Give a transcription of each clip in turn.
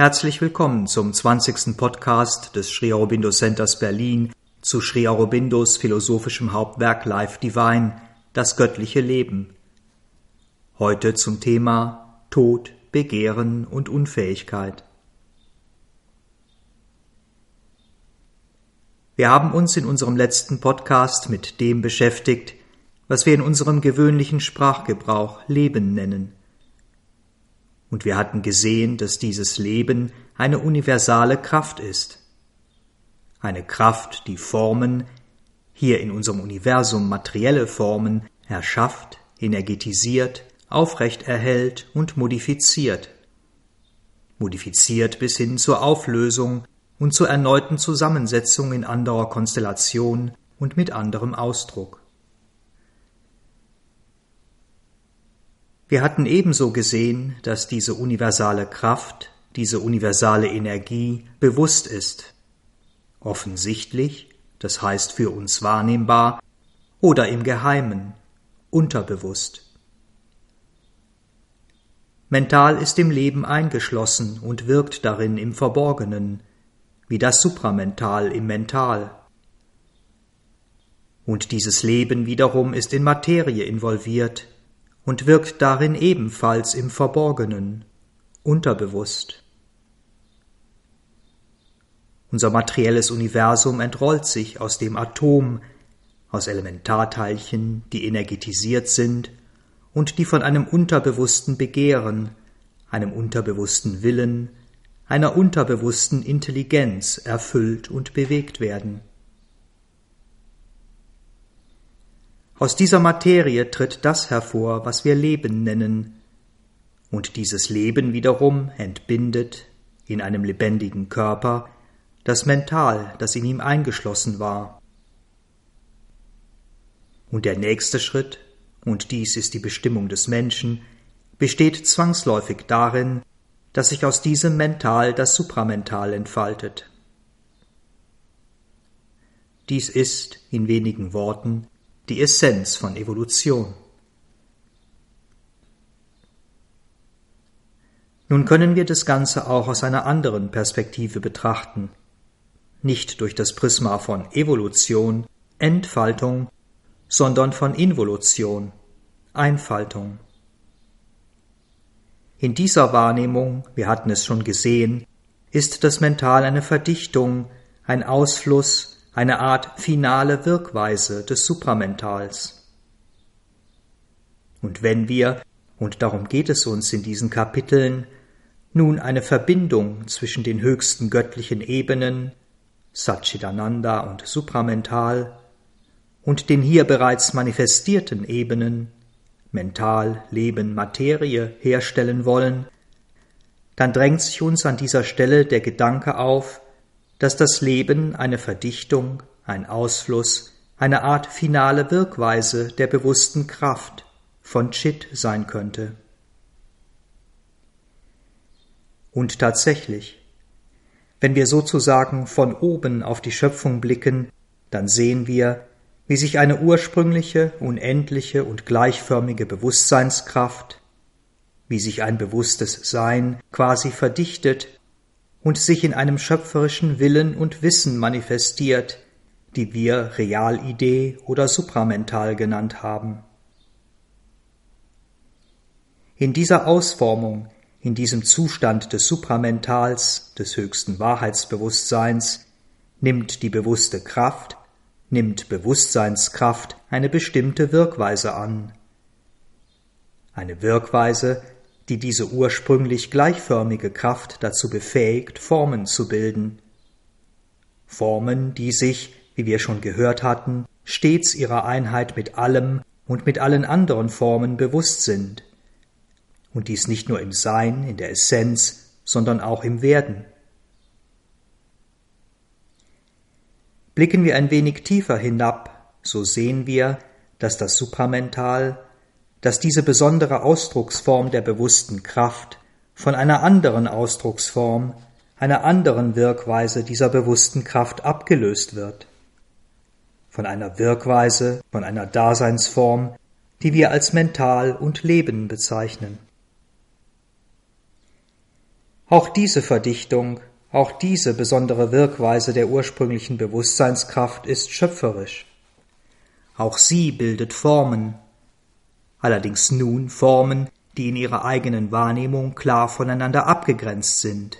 Herzlich willkommen zum 20. Podcast des Sri Aurobindo Centers Berlin zu Sri Aurobindos philosophischem Hauptwerk Life Divine, das göttliche Leben. Heute zum Thema Tod, Begehren und Unfähigkeit. Wir haben uns in unserem letzten Podcast mit dem beschäftigt, was wir in unserem gewöhnlichen Sprachgebrauch Leben nennen. Und wir hatten gesehen, dass dieses Leben eine universale Kraft ist. Eine Kraft, die Formen, hier in unserem Universum materielle Formen, erschafft, energetisiert, aufrecht erhält und modifiziert. Modifiziert bis hin zur Auflösung und zur erneuten Zusammensetzung in anderer Konstellation und mit anderem Ausdruck. Wir hatten ebenso gesehen, dass diese universale Kraft, diese universale Energie bewusst ist. Offensichtlich, das heißt für uns wahrnehmbar, oder im Geheimen, unterbewusst. Mental ist im Leben eingeschlossen und wirkt darin im Verborgenen, wie das Supramental im Mental. Und dieses Leben wiederum ist in Materie involviert und wirkt darin ebenfalls im Verborgenen, unterbewusst. Unser materielles Universum entrollt sich aus dem Atom, aus Elementarteilchen, die energetisiert sind und die von einem unterbewussten Begehren, einem unterbewussten Willen, einer unterbewussten Intelligenz erfüllt und bewegt werden. Aus dieser Materie tritt das hervor, was wir Leben nennen, und dieses Leben wiederum entbindet in einem lebendigen Körper das Mental, das in ihm eingeschlossen war. Und der nächste Schritt, und dies ist die Bestimmung des Menschen, besteht zwangsläufig darin, dass sich aus diesem Mental das Supramental entfaltet. Dies ist, in wenigen Worten, die Essenz von Evolution. Nun können wir das Ganze auch aus einer anderen Perspektive betrachten, nicht durch das Prisma von Evolution, Entfaltung, sondern von Involution, Einfaltung. In dieser Wahrnehmung, wir hatten es schon gesehen, ist das Mental eine Verdichtung, ein Ausfluss, eine Art finale Wirkweise des Supramentals. Und wenn wir, und darum geht es uns in diesen Kapiteln, nun eine Verbindung zwischen den höchsten göttlichen Ebenen, Satchitananda und Supramental, und den hier bereits manifestierten Ebenen, Mental, Leben, Materie herstellen wollen, dann drängt sich uns an dieser Stelle der Gedanke auf, dass das Leben eine Verdichtung, ein Ausfluss, eine Art finale Wirkweise der bewussten Kraft von Chit sein könnte. Und tatsächlich, wenn wir sozusagen von oben auf die Schöpfung blicken, dann sehen wir, wie sich eine ursprüngliche, unendliche und gleichförmige Bewusstseinskraft, wie sich ein bewusstes Sein quasi verdichtet und sich in einem schöpferischen Willen und Wissen manifestiert, die wir Realidee oder supramental genannt haben. In dieser Ausformung, in diesem Zustand des Supramentals, des höchsten Wahrheitsbewusstseins, nimmt die bewusste Kraft nimmt Bewusstseinskraft eine bestimmte Wirkweise an. Eine Wirkweise, die diese ursprünglich gleichförmige Kraft dazu befähigt, Formen zu bilden. Formen, die sich, wie wir schon gehört hatten, stets ihrer Einheit mit allem und mit allen anderen Formen bewusst sind. Und dies nicht nur im Sein, in der Essenz, sondern auch im Werden. Blicken wir ein wenig tiefer hinab, so sehen wir, dass das Supramental, dass diese besondere Ausdrucksform der bewussten Kraft von einer anderen Ausdrucksform, einer anderen Wirkweise dieser bewussten Kraft abgelöst wird. Von einer Wirkweise, von einer Daseinsform, die wir als mental und Leben bezeichnen. Auch diese Verdichtung, auch diese besondere Wirkweise der ursprünglichen Bewusstseinskraft ist schöpferisch. Auch sie bildet Formen, allerdings nun Formen, die in ihrer eigenen Wahrnehmung klar voneinander abgegrenzt sind.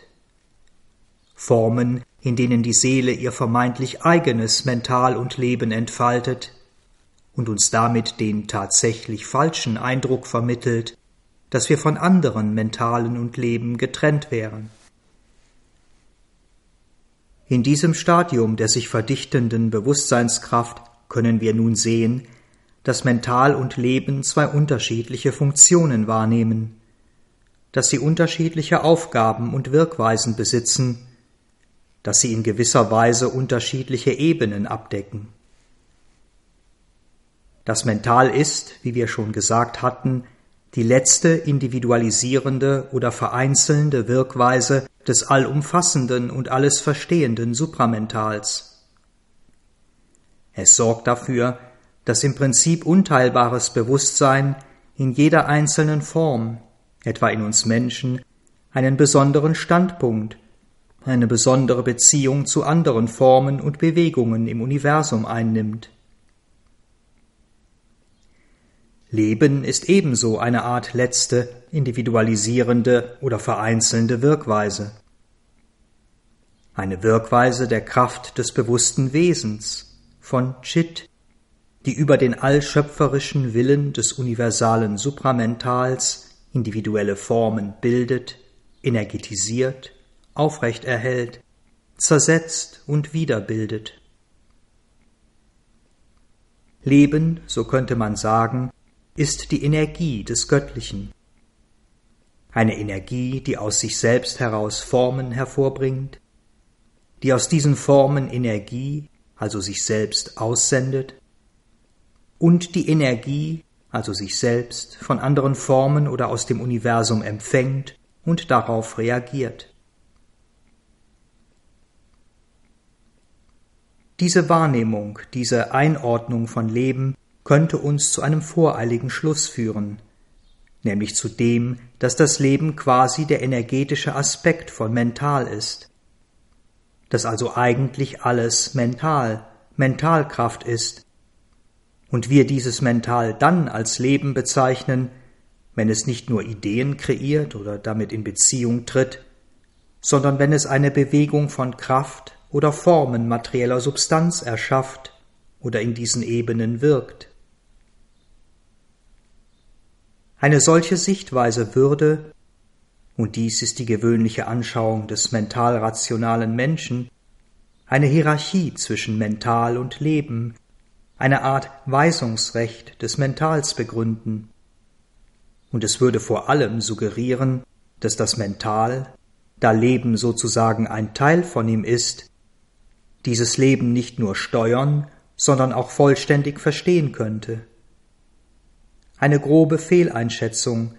Formen, in denen die Seele ihr vermeintlich eigenes Mental und Leben entfaltet und uns damit den tatsächlich falschen Eindruck vermittelt, dass wir von anderen Mentalen und Leben getrennt wären. In diesem Stadium der sich verdichtenden Bewusstseinskraft können wir nun sehen, dass Mental und Leben zwei unterschiedliche Funktionen wahrnehmen, dass sie unterschiedliche Aufgaben und Wirkweisen besitzen, dass sie in gewisser Weise unterschiedliche Ebenen abdecken. Das Mental ist, wie wir schon gesagt hatten, die letzte individualisierende oder vereinzelnde Wirkweise des allumfassenden und alles verstehenden Supramentals. Es sorgt dafür, dass im Prinzip unteilbares Bewusstsein in jeder einzelnen Form, etwa in uns Menschen, einen besonderen Standpunkt, eine besondere Beziehung zu anderen Formen und Bewegungen im Universum einnimmt. Leben ist ebenso eine Art letzte, individualisierende oder vereinzelnde Wirkweise. Eine Wirkweise der Kraft des bewussten Wesens, von Chit, die über den allschöpferischen Willen des universalen Supramentals individuelle Formen bildet, energetisiert, aufrechterhält, zersetzt und wiederbildet. Leben, so könnte man sagen, ist die Energie des Göttlichen. Eine Energie, die aus sich selbst heraus Formen hervorbringt, die aus diesen Formen Energie, also sich selbst aussendet, und die Energie, also sich selbst, von anderen Formen oder aus dem Universum empfängt und darauf reagiert. Diese Wahrnehmung, diese Einordnung von Leben könnte uns zu einem voreiligen Schluss führen, nämlich zu dem, dass das Leben quasi der energetische Aspekt von mental ist, dass also eigentlich alles mental, Mentalkraft ist, und wir dieses Mental dann als Leben bezeichnen, wenn es nicht nur Ideen kreiert oder damit in Beziehung tritt, sondern wenn es eine Bewegung von Kraft oder Formen materieller Substanz erschafft oder in diesen Ebenen wirkt. Eine solche Sichtweise würde, und dies ist die gewöhnliche Anschauung des mental rationalen Menschen, eine Hierarchie zwischen Mental und Leben, eine Art Weisungsrecht des Mentals begründen. Und es würde vor allem suggerieren, dass das Mental, da Leben sozusagen ein Teil von ihm ist, dieses Leben nicht nur steuern, sondern auch vollständig verstehen könnte eine grobe Fehleinschätzung,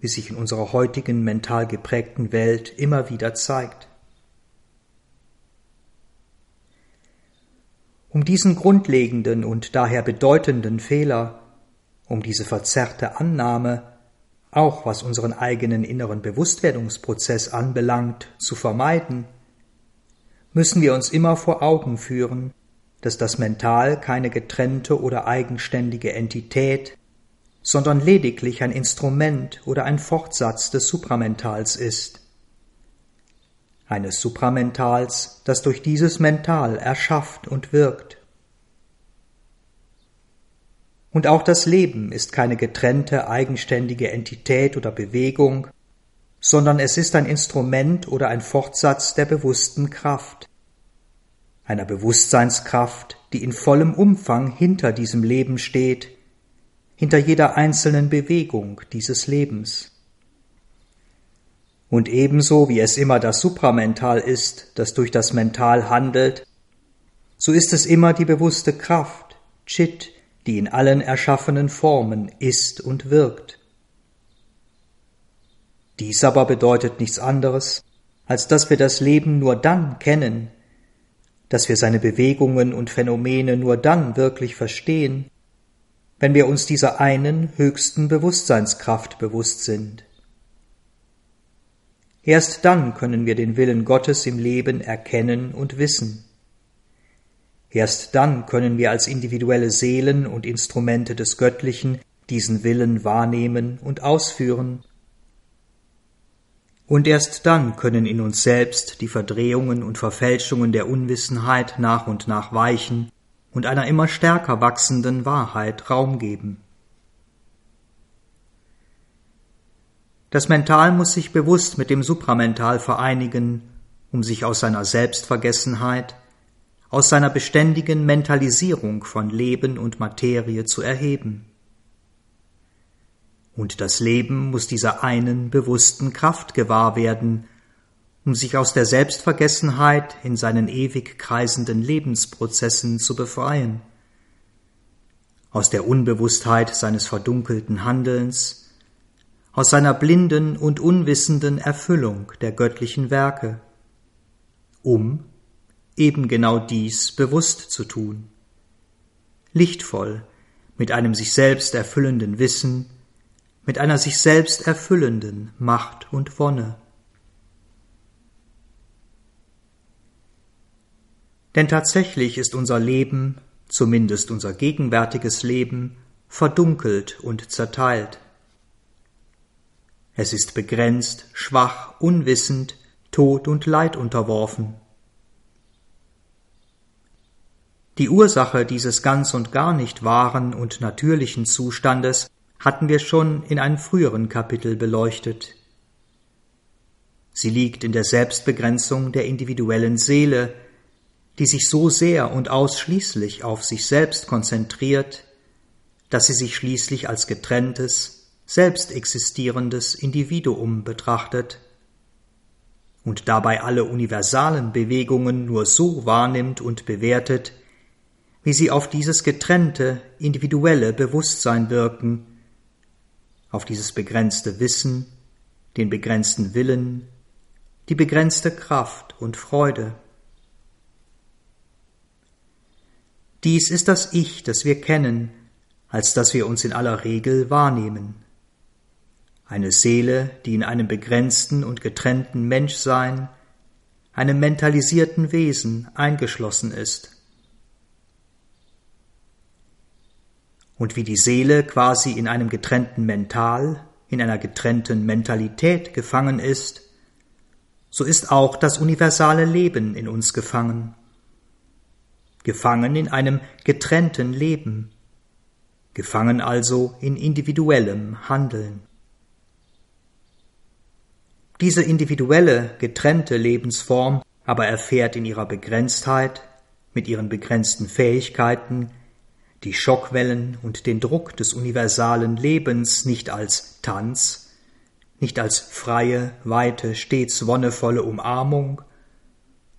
wie sich in unserer heutigen mental geprägten Welt immer wieder zeigt. Um diesen grundlegenden und daher bedeutenden Fehler, um diese verzerrte Annahme, auch was unseren eigenen inneren Bewusstwerdungsprozess anbelangt, zu vermeiden, müssen wir uns immer vor Augen führen, dass das Mental keine getrennte oder eigenständige Entität, sondern lediglich ein Instrument oder ein Fortsatz des Supramentals ist. Eines Supramentals, das durch dieses Mental erschafft und wirkt. Und auch das Leben ist keine getrennte, eigenständige Entität oder Bewegung, sondern es ist ein Instrument oder ein Fortsatz der bewussten Kraft, einer Bewusstseinskraft, die in vollem Umfang hinter diesem Leben steht hinter jeder einzelnen Bewegung dieses Lebens. Und ebenso wie es immer das Supramental ist, das durch das Mental handelt, so ist es immer die bewusste Kraft, Chit, die in allen erschaffenen Formen ist und wirkt. Dies aber bedeutet nichts anderes, als dass wir das Leben nur dann kennen, dass wir seine Bewegungen und Phänomene nur dann wirklich verstehen, wenn wir uns dieser einen höchsten Bewusstseinskraft bewusst sind. Erst dann können wir den Willen Gottes im Leben erkennen und wissen. Erst dann können wir als individuelle Seelen und Instrumente des Göttlichen diesen Willen wahrnehmen und ausführen. Und erst dann können in uns selbst die Verdrehungen und Verfälschungen der Unwissenheit nach und nach weichen und einer immer stärker wachsenden Wahrheit Raum geben. Das Mental muss sich bewusst mit dem Supramental vereinigen, um sich aus seiner Selbstvergessenheit aus seiner beständigen Mentalisierung von Leben und Materie zu erheben. Und das Leben muss dieser einen bewussten Kraft gewahr werden, um sich aus der Selbstvergessenheit in seinen ewig kreisenden Lebensprozessen zu befreien, aus der Unbewusstheit seines verdunkelten Handelns, aus seiner blinden und unwissenden Erfüllung der göttlichen Werke, um eben genau dies bewusst zu tun. Lichtvoll, mit einem sich selbst erfüllenden Wissen, mit einer sich selbst erfüllenden Macht und Wonne. Denn tatsächlich ist unser Leben, zumindest unser gegenwärtiges Leben, verdunkelt und zerteilt. Es ist begrenzt, schwach, unwissend, Tod und Leid unterworfen. Die Ursache dieses ganz und gar nicht wahren und natürlichen Zustandes hatten wir schon in einem früheren Kapitel beleuchtet. Sie liegt in der Selbstbegrenzung der individuellen Seele, die sich so sehr und ausschließlich auf sich selbst konzentriert, dass sie sich schließlich als getrenntes, selbst existierendes Individuum betrachtet und dabei alle universalen Bewegungen nur so wahrnimmt und bewertet, wie sie auf dieses getrennte, individuelle Bewusstsein wirken, auf dieses begrenzte Wissen, den begrenzten Willen, die begrenzte Kraft und Freude. Dies ist das Ich, das wir kennen, als dass wir uns in aller Regel wahrnehmen. Eine Seele, die in einem begrenzten und getrennten Menschsein, einem mentalisierten Wesen eingeschlossen ist. und wie die Seele quasi in einem getrennten Mental, in einer getrennten Mentalität gefangen ist, so ist auch das universale Leben in uns gefangen. Gefangen in einem getrennten Leben, gefangen also in individuellem Handeln. Diese individuelle, getrennte Lebensform aber erfährt in ihrer Begrenztheit, mit ihren begrenzten Fähigkeiten, die Schockwellen und den Druck des universalen Lebens nicht als Tanz, nicht als freie, weite, stets wonnevolle Umarmung,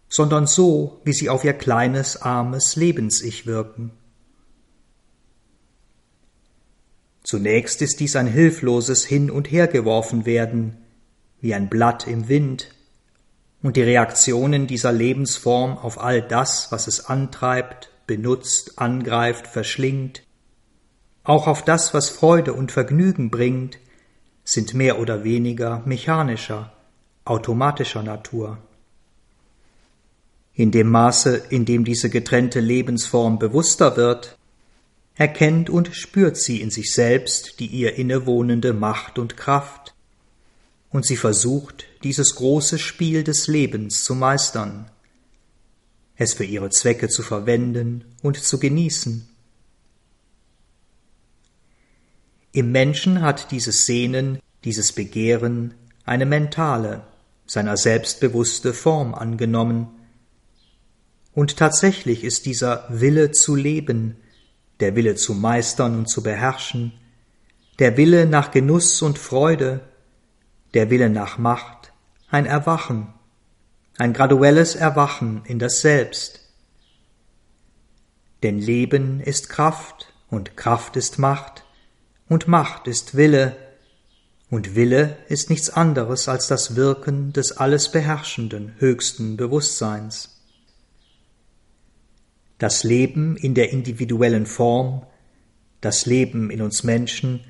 sondern so, wie sie auf ihr kleines, armes Lebens-Ich wirken. Zunächst ist dies ein hilfloses Hin- und Hergeworfen werden, wie ein Blatt im Wind, und die Reaktionen dieser Lebensform auf all das, was es antreibt, benutzt, angreift, verschlingt, auch auf das, was Freude und Vergnügen bringt, sind mehr oder weniger mechanischer, automatischer Natur. In dem Maße, in dem diese getrennte Lebensform bewusster wird, erkennt und spürt sie in sich selbst die ihr innewohnende Macht und Kraft, und sie versucht, dieses große Spiel des Lebens zu meistern, es für ihre Zwecke zu verwenden und zu genießen. Im Menschen hat dieses Sehnen, dieses Begehren eine mentale, seiner selbstbewusste Form angenommen. Und tatsächlich ist dieser Wille zu leben, der Wille zu meistern und zu beherrschen, der Wille nach Genuss und Freude, der Wille nach Macht, ein Erwachen, ein graduelles Erwachen in das Selbst. Denn Leben ist Kraft und Kraft ist Macht und Macht ist Wille und Wille ist nichts anderes als das Wirken des alles beherrschenden höchsten Bewusstseins. Das Leben in der individuellen Form, das Leben in uns Menschen,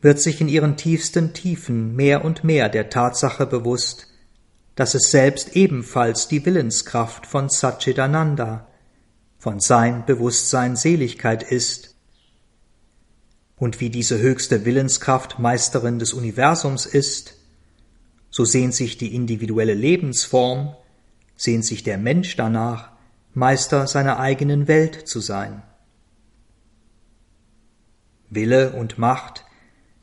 wird sich in ihren tiefsten Tiefen mehr und mehr der Tatsache bewusst, dass es selbst ebenfalls die Willenskraft von Satchitananda, von sein Bewusstsein Seligkeit ist, und wie diese höchste Willenskraft Meisterin des Universums ist, so sehnt sich die individuelle Lebensform, sehnt sich der Mensch danach, Meister seiner eigenen Welt zu sein. Wille und Macht,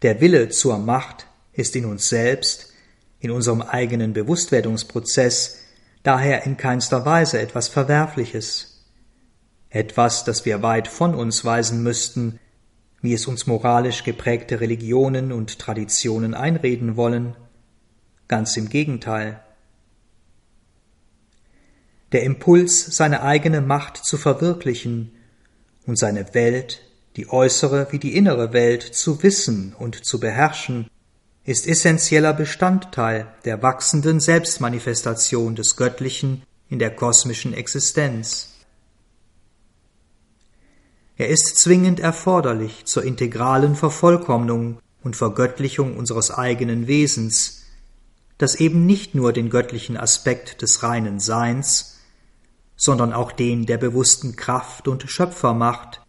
der Wille zur Macht ist in uns selbst, in unserem eigenen Bewusstwerdungsprozess daher in keinster Weise etwas Verwerfliches, etwas, das wir weit von uns weisen müssten, wie es uns moralisch geprägte Religionen und Traditionen einreden wollen, ganz im Gegenteil. Der Impuls, seine eigene Macht zu verwirklichen und seine Welt, die äußere wie die innere Welt, zu wissen und zu beherrschen, ist essentieller Bestandteil der wachsenden Selbstmanifestation des Göttlichen in der kosmischen Existenz. Er ist zwingend erforderlich zur integralen Vervollkommnung und Vergöttlichung unseres eigenen Wesens, das eben nicht nur den göttlichen Aspekt des reinen Seins, sondern auch den der bewussten Kraft und Schöpfermacht,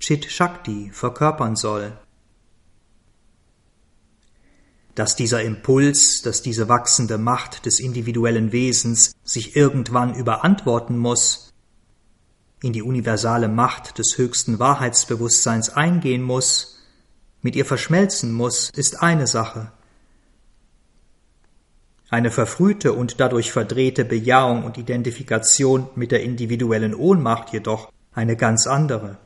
Chit Shakti, verkörpern soll dass dieser Impuls, dass diese wachsende Macht des individuellen Wesens sich irgendwann überantworten muss, in die universale Macht des höchsten Wahrheitsbewusstseins eingehen muss, mit ihr verschmelzen muss, ist eine Sache. Eine verfrühte und dadurch verdrehte Bejahung und Identifikation mit der individuellen Ohnmacht jedoch eine ganz andere.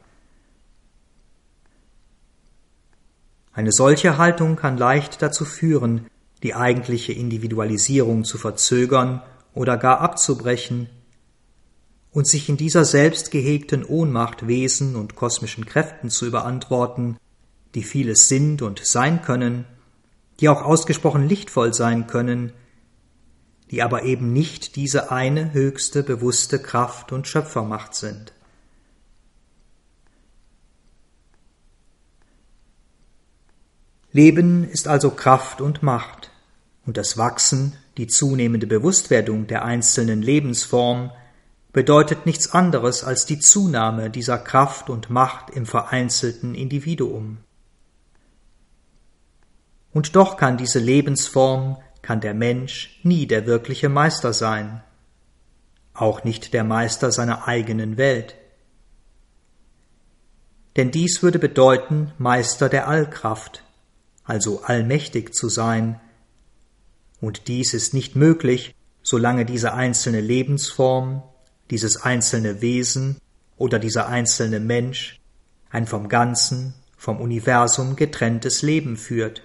Eine solche Haltung kann leicht dazu führen, die eigentliche Individualisierung zu verzögern oder gar abzubrechen und sich in dieser selbst gehegten Ohnmacht Wesen und kosmischen Kräften zu überantworten, die vieles sind und sein können, die auch ausgesprochen lichtvoll sein können, die aber eben nicht diese eine höchste bewusste Kraft und Schöpfermacht sind. Leben ist also Kraft und Macht, und das Wachsen, die zunehmende Bewusstwerdung der einzelnen Lebensform bedeutet nichts anderes als die Zunahme dieser Kraft und Macht im vereinzelten Individuum. Und doch kann diese Lebensform, kann der Mensch nie der wirkliche Meister sein, auch nicht der Meister seiner eigenen Welt. Denn dies würde bedeuten Meister der Allkraft, also allmächtig zu sein, und dies ist nicht möglich, solange diese einzelne Lebensform, dieses einzelne Wesen oder dieser einzelne Mensch ein vom Ganzen, vom Universum getrenntes Leben führt.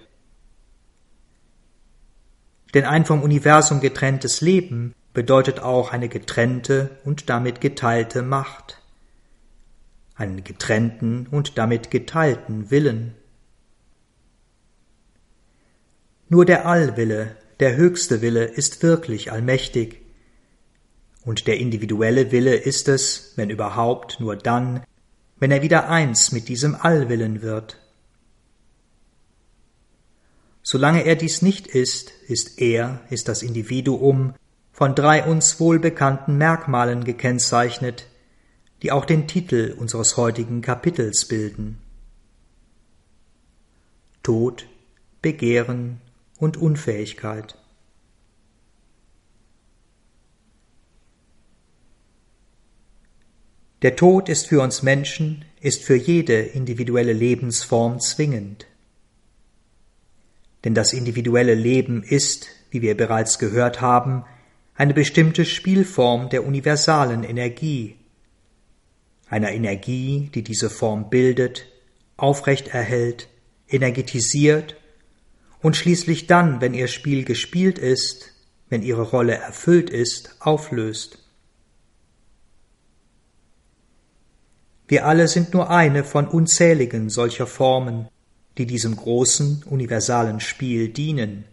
Denn ein vom Universum getrenntes Leben bedeutet auch eine getrennte und damit geteilte Macht, einen getrennten und damit geteilten Willen. Nur der Allwille, der höchste Wille ist wirklich allmächtig. Und der individuelle Wille ist es, wenn überhaupt, nur dann, wenn er wieder eins mit diesem Allwillen wird. Solange er dies nicht ist, ist er, ist das Individuum, von drei uns wohlbekannten Merkmalen gekennzeichnet, die auch den Titel unseres heutigen Kapitels bilden. Tod, Begehren und Unfähigkeit. Der Tod ist für uns Menschen, ist für jede individuelle Lebensform zwingend. Denn das individuelle Leben ist, wie wir bereits gehört haben, eine bestimmte Spielform der universalen Energie, einer Energie, die diese Form bildet, aufrecht erhält, energetisiert und schließlich dann, wenn ihr Spiel gespielt ist, wenn ihre Rolle erfüllt ist, auflöst. Wir alle sind nur eine von unzähligen solcher Formen, die diesem großen, universalen Spiel dienen.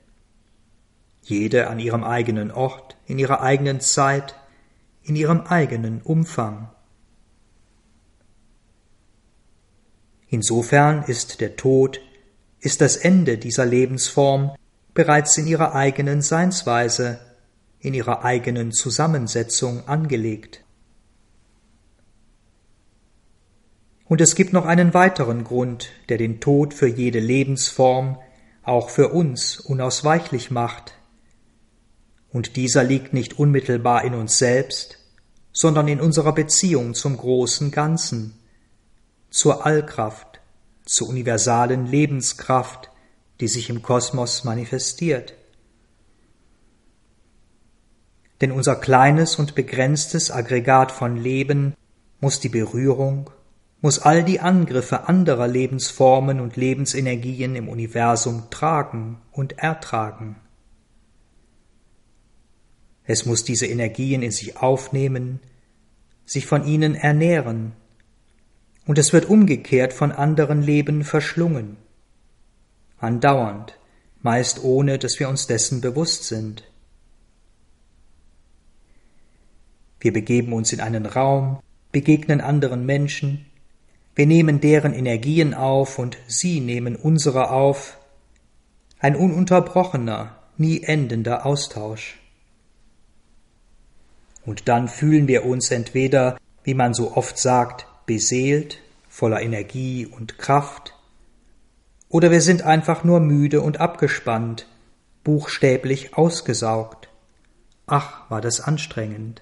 Jede an ihrem eigenen Ort, in ihrer eigenen Zeit, in ihrem eigenen Umfang. Insofern ist der Tod ist das Ende dieser Lebensform bereits in ihrer eigenen Seinsweise, in ihrer eigenen Zusammensetzung angelegt. Und es gibt noch einen weiteren Grund, der den Tod für jede Lebensform, auch für uns, unausweichlich macht. Und dieser liegt nicht unmittelbar in uns selbst, sondern in unserer Beziehung zum großen Ganzen, zur Allkraft, zur universalen Lebenskraft, die sich im Kosmos manifestiert. Denn unser kleines und begrenztes Aggregat von Leben muss die Berührung, muss all die Angriffe anderer Lebensformen und Lebensenergien im Universum tragen und ertragen. Es muss diese Energien in sich aufnehmen, sich von ihnen ernähren, und es wird umgekehrt von anderen Leben verschlungen, andauernd, meist ohne dass wir uns dessen bewusst sind. Wir begeben uns in einen Raum, begegnen anderen Menschen, wir nehmen deren Energien auf und sie nehmen unsere auf. Ein ununterbrochener, nie endender Austausch. Und dann fühlen wir uns entweder, wie man so oft sagt, beseelt, voller Energie und Kraft, oder wir sind einfach nur müde und abgespannt, buchstäblich ausgesaugt. Ach, war das anstrengend.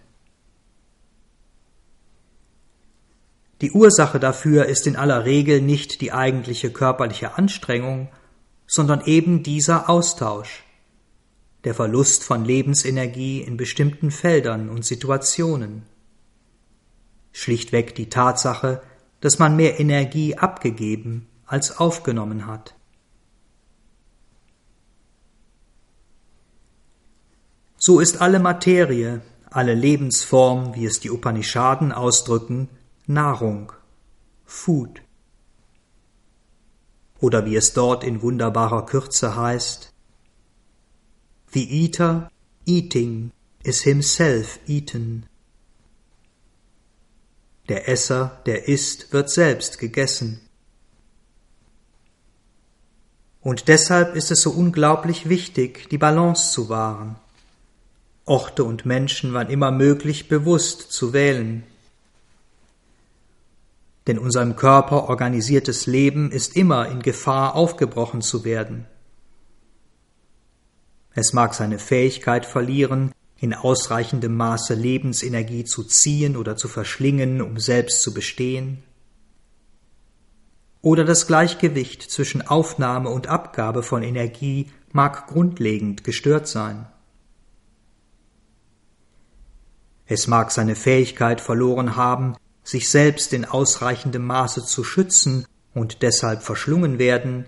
Die Ursache dafür ist in aller Regel nicht die eigentliche körperliche Anstrengung, sondern eben dieser Austausch, der Verlust von Lebensenergie in bestimmten Feldern und Situationen. Schlichtweg die Tatsache, dass man mehr Energie abgegeben als aufgenommen hat. So ist alle Materie, alle Lebensform, wie es die Upanishaden ausdrücken, Nahrung, Food. Oder wie es dort in wunderbarer Kürze heißt, The eater eating is himself eaten. Der Esser, der isst, wird selbst gegessen. Und deshalb ist es so unglaublich wichtig, die Balance zu wahren, Orte und Menschen wann immer möglich bewusst zu wählen, denn unserem Körper organisiertes Leben ist immer in Gefahr aufgebrochen zu werden. Es mag seine Fähigkeit verlieren, in ausreichendem Maße Lebensenergie zu ziehen oder zu verschlingen, um selbst zu bestehen. Oder das Gleichgewicht zwischen Aufnahme und Abgabe von Energie mag grundlegend gestört sein. Es mag seine Fähigkeit verloren haben, sich selbst in ausreichendem Maße zu schützen und deshalb verschlungen werden,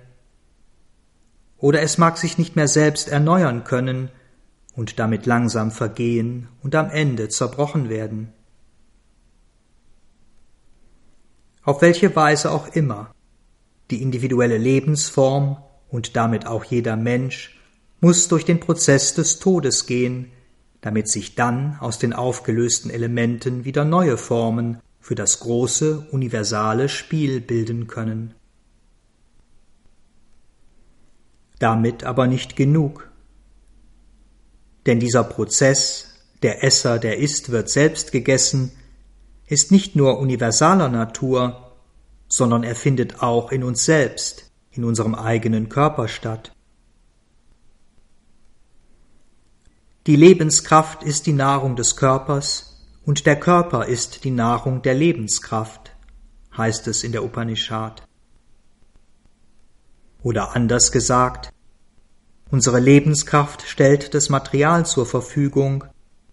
oder es mag sich nicht mehr selbst erneuern können und damit langsam vergehen und am Ende zerbrochen werden. Auf welche Weise auch immer, die individuelle Lebensform und damit auch jeder Mensch muss durch den Prozess des Todes gehen, damit sich dann aus den aufgelösten Elementen wieder neue Formen für das große universale Spiel bilden können. Damit aber nicht genug. Denn dieser Prozess, der Esser, der isst, wird selbst gegessen, ist nicht nur universaler Natur, sondern er findet auch in uns selbst, in unserem eigenen Körper statt. Die Lebenskraft ist die Nahrung des Körpers, und der Körper ist die Nahrung der Lebenskraft, heißt es in der Upanishad. Oder anders gesagt, unsere Lebenskraft stellt das Material zur Verfügung,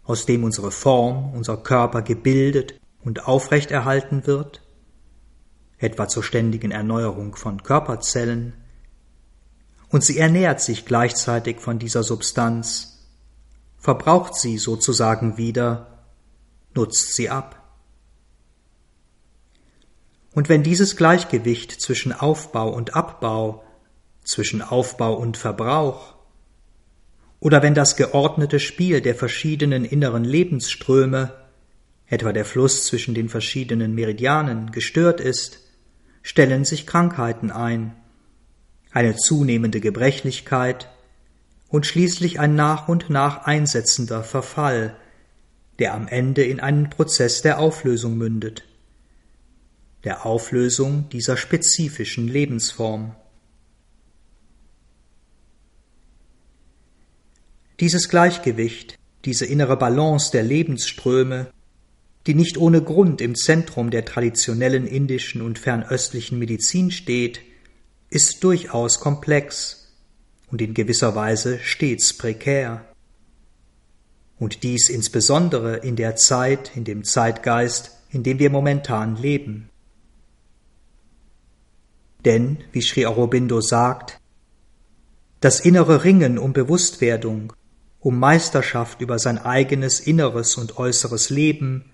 aus dem unsere Form, unser Körper gebildet und aufrechterhalten wird, etwa zur ständigen Erneuerung von Körperzellen, und sie ernährt sich gleichzeitig von dieser Substanz, verbraucht sie sozusagen wieder nutzt sie ab. Und wenn dieses Gleichgewicht zwischen Aufbau und Abbau, zwischen Aufbau und Verbrauch, oder wenn das geordnete Spiel der verschiedenen inneren Lebensströme, etwa der Fluss zwischen den verschiedenen Meridianen, gestört ist, stellen sich Krankheiten ein, eine zunehmende Gebrechlichkeit und schließlich ein nach und nach einsetzender Verfall, der am Ende in einen Prozess der Auflösung mündet, der Auflösung dieser spezifischen Lebensform. Dieses Gleichgewicht, diese innere Balance der Lebensströme, die nicht ohne Grund im Zentrum der traditionellen indischen und fernöstlichen Medizin steht, ist durchaus komplex und in gewisser Weise stets prekär. Und dies insbesondere in der Zeit, in dem Zeitgeist, in dem wir momentan leben. Denn, wie Sri Aurobindo sagt, das innere Ringen um Bewusstwerdung, um Meisterschaft über sein eigenes inneres und äußeres Leben,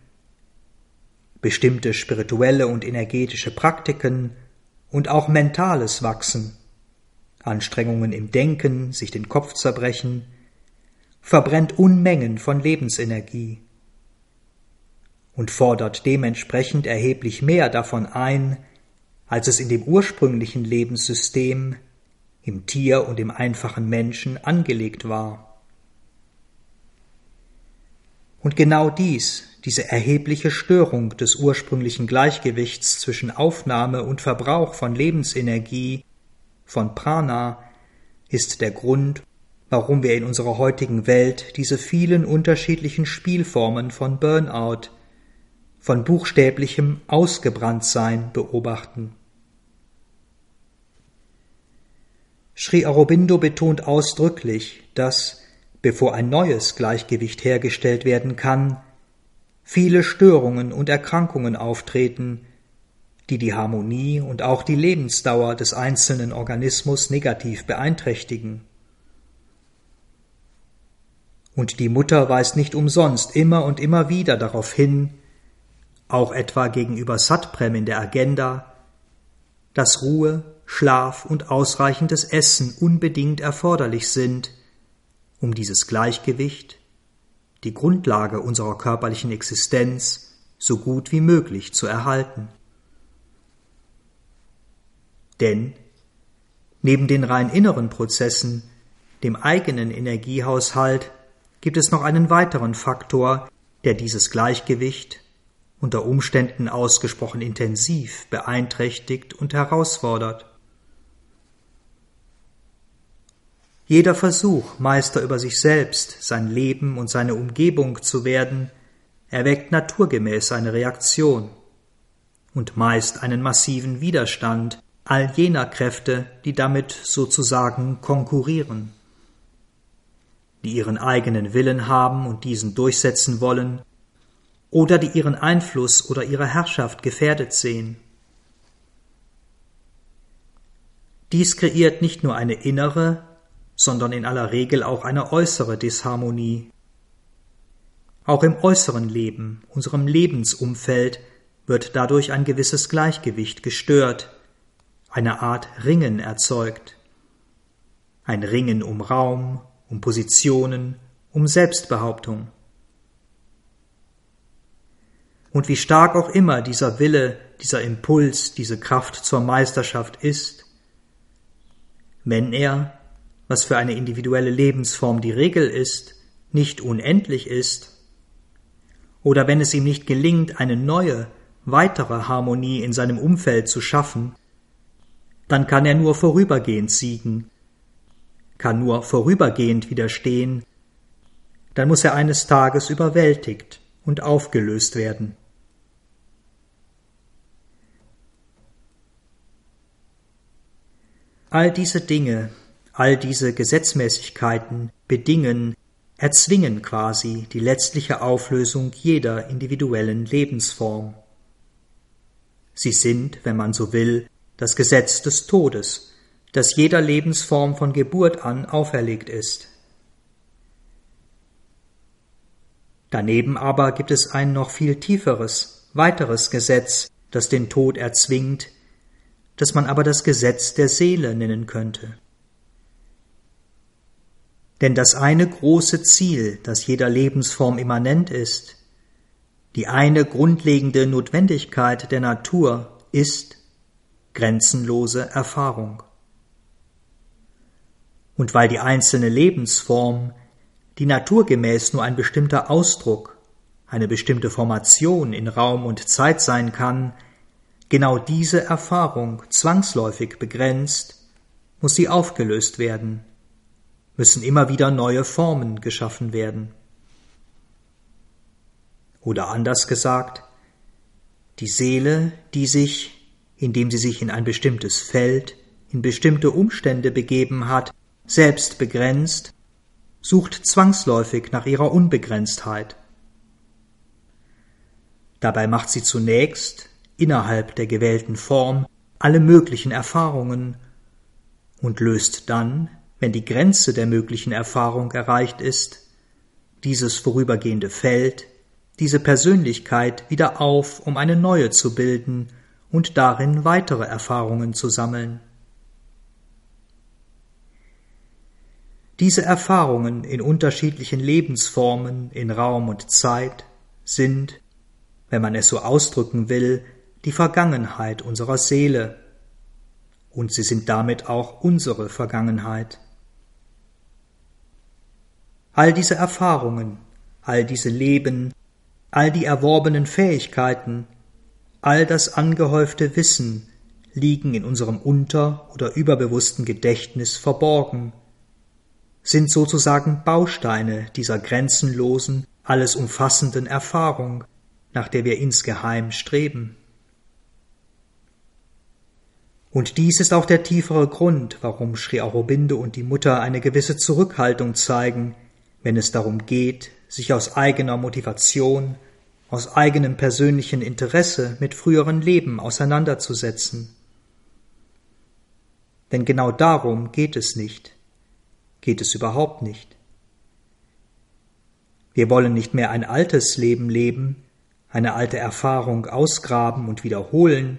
bestimmte spirituelle und energetische Praktiken und auch mentales Wachsen, Anstrengungen im Denken, sich den Kopf zerbrechen, verbrennt Unmengen von Lebensenergie und fordert dementsprechend erheblich mehr davon ein, als es in dem ursprünglichen Lebenssystem, im Tier und im einfachen Menschen angelegt war. Und genau dies, diese erhebliche Störung des ursprünglichen Gleichgewichts zwischen Aufnahme und Verbrauch von Lebensenergie, von Prana, ist der Grund, warum wir in unserer heutigen Welt diese vielen unterschiedlichen Spielformen von Burnout, von buchstäblichem Ausgebranntsein beobachten. Sri Aurobindo betont ausdrücklich, dass, bevor ein neues Gleichgewicht hergestellt werden kann, viele Störungen und Erkrankungen auftreten, die die Harmonie und auch die Lebensdauer des einzelnen Organismus negativ beeinträchtigen. Und die Mutter weist nicht umsonst immer und immer wieder darauf hin, auch etwa gegenüber Satprem in der Agenda, dass Ruhe, Schlaf und ausreichendes Essen unbedingt erforderlich sind, um dieses Gleichgewicht, die Grundlage unserer körperlichen Existenz, so gut wie möglich zu erhalten. Denn neben den rein inneren Prozessen, dem eigenen Energiehaushalt, gibt es noch einen weiteren Faktor, der dieses Gleichgewicht unter Umständen ausgesprochen intensiv beeinträchtigt und herausfordert. Jeder Versuch, Meister über sich selbst, sein Leben und seine Umgebung zu werden, erweckt naturgemäß eine Reaktion und meist einen massiven Widerstand all jener Kräfte, die damit sozusagen konkurrieren, die ihren eigenen Willen haben und diesen durchsetzen wollen, oder die ihren Einfluss oder ihre Herrschaft gefährdet sehen. Dies kreiert nicht nur eine innere, sondern in aller Regel auch eine äußere Disharmonie. Auch im äußeren Leben, unserem Lebensumfeld, wird dadurch ein gewisses Gleichgewicht gestört, eine Art Ringen erzeugt. Ein Ringen um Raum, um Positionen, um Selbstbehauptung. Und wie stark auch immer dieser Wille, dieser Impuls, diese Kraft zur Meisterschaft ist, wenn er was für eine individuelle Lebensform die Regel ist, nicht unendlich ist, oder wenn es ihm nicht gelingt, eine neue, weitere Harmonie in seinem Umfeld zu schaffen, dann kann er nur vorübergehend siegen, kann nur vorübergehend widerstehen, dann muss er eines Tages überwältigt und aufgelöst werden. All diese Dinge All diese Gesetzmäßigkeiten bedingen, erzwingen quasi die letztliche Auflösung jeder individuellen Lebensform. Sie sind, wenn man so will, das Gesetz des Todes, das jeder Lebensform von Geburt an auferlegt ist. Daneben aber gibt es ein noch viel tieferes, weiteres Gesetz, das den Tod erzwingt, das man aber das Gesetz der Seele nennen könnte. Denn das eine große Ziel, das jeder Lebensform immanent ist, die eine grundlegende Notwendigkeit der Natur ist grenzenlose Erfahrung. Und weil die einzelne Lebensform, die naturgemäß nur ein bestimmter Ausdruck, eine bestimmte Formation in Raum und Zeit sein kann, genau diese Erfahrung zwangsläufig begrenzt, muss sie aufgelöst werden, müssen immer wieder neue Formen geschaffen werden. Oder anders gesagt, die Seele, die sich, indem sie sich in ein bestimmtes Feld, in bestimmte Umstände begeben hat, selbst begrenzt, sucht zwangsläufig nach ihrer Unbegrenztheit. Dabei macht sie zunächst innerhalb der gewählten Form alle möglichen Erfahrungen und löst dann, wenn die Grenze der möglichen Erfahrung erreicht ist, dieses vorübergehende Feld diese Persönlichkeit wieder auf, um eine neue zu bilden und darin weitere Erfahrungen zu sammeln. Diese Erfahrungen in unterschiedlichen Lebensformen in Raum und Zeit sind, wenn man es so ausdrücken will, die Vergangenheit unserer Seele, und sie sind damit auch unsere Vergangenheit. All diese Erfahrungen, all diese Leben All die erworbenen Fähigkeiten, all das angehäufte Wissen liegen in unserem unter- oder überbewussten Gedächtnis verborgen, sind sozusagen Bausteine dieser grenzenlosen, alles umfassenden Erfahrung, nach der wir insgeheim streben. Und dies ist auch der tiefere Grund, warum Sri Aurobindo und die Mutter eine gewisse Zurückhaltung zeigen, wenn es darum geht, sich aus eigener Motivation, aus eigenem persönlichen Interesse mit früheren Leben auseinanderzusetzen. Denn genau darum geht es nicht, geht es überhaupt nicht. Wir wollen nicht mehr ein altes Leben leben, eine alte Erfahrung ausgraben und wiederholen,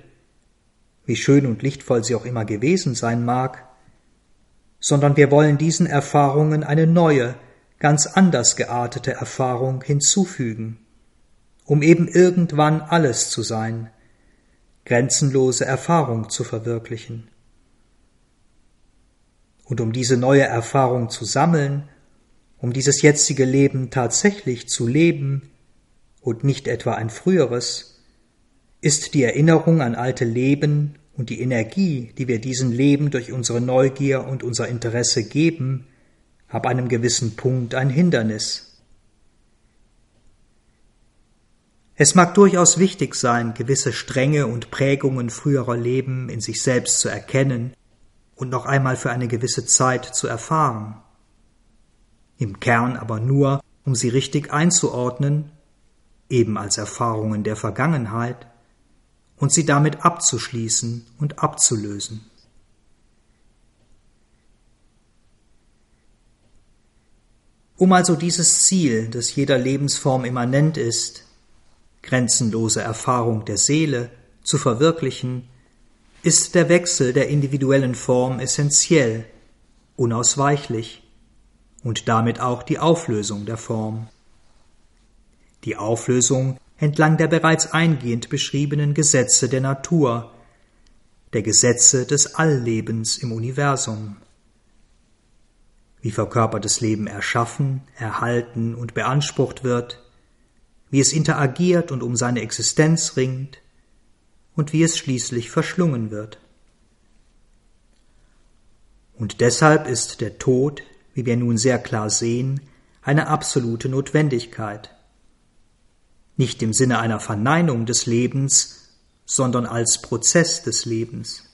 wie schön und lichtvoll sie auch immer gewesen sein mag, sondern wir wollen diesen Erfahrungen eine neue, ganz anders geartete Erfahrung hinzufügen, um eben irgendwann alles zu sein, grenzenlose Erfahrung zu verwirklichen. Und um diese neue Erfahrung zu sammeln, um dieses jetzige Leben tatsächlich zu leben und nicht etwa ein früheres, ist die Erinnerung an alte Leben und die Energie, die wir diesem Leben durch unsere Neugier und unser Interesse geben, ab einem gewissen Punkt ein Hindernis. Es mag durchaus wichtig sein, gewisse Stränge und Prägungen früherer Leben in sich selbst zu erkennen und noch einmal für eine gewisse Zeit zu erfahren. Im Kern aber nur, um sie richtig einzuordnen, eben als Erfahrungen der Vergangenheit, und sie damit abzuschließen und abzulösen. Um also dieses Ziel, das jeder Lebensform immanent ist, grenzenlose Erfahrung der Seele zu verwirklichen, ist der Wechsel der individuellen Form essentiell, unausweichlich und damit auch die Auflösung der Form. Die Auflösung entlang der bereits eingehend beschriebenen Gesetze der Natur, der Gesetze des Alllebens im Universum wie verkörpertes Leben erschaffen, erhalten und beansprucht wird, wie es interagiert und um seine Existenz ringt und wie es schließlich verschlungen wird. Und deshalb ist der Tod, wie wir nun sehr klar sehen, eine absolute Notwendigkeit. Nicht im Sinne einer Verneinung des Lebens, sondern als Prozess des Lebens.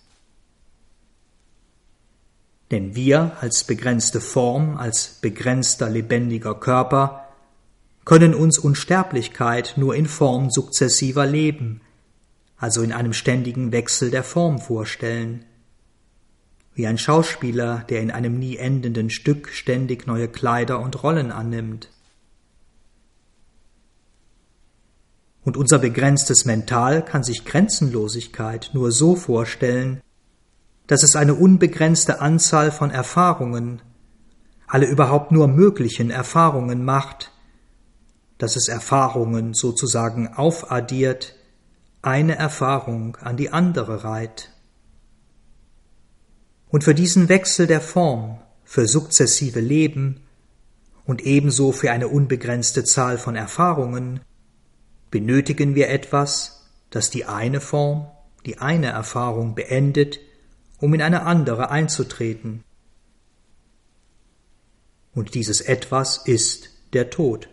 Denn wir als begrenzte Form, als begrenzter lebendiger Körper können uns Unsterblichkeit nur in Form sukzessiver Leben, also in einem ständigen Wechsel der Form vorstellen. Wie ein Schauspieler, der in einem nie endenden Stück ständig neue Kleider und Rollen annimmt. Und unser begrenztes Mental kann sich Grenzenlosigkeit nur so vorstellen, dass es eine unbegrenzte Anzahl von Erfahrungen, alle überhaupt nur möglichen Erfahrungen macht, dass es Erfahrungen sozusagen aufaddiert, eine Erfahrung an die andere reiht. Und für diesen Wechsel der Form, für sukzessive Leben und ebenso für eine unbegrenzte Zahl von Erfahrungen, benötigen wir etwas, das die eine Form, die eine Erfahrung beendet, um in eine andere einzutreten. Und dieses etwas ist der Tod.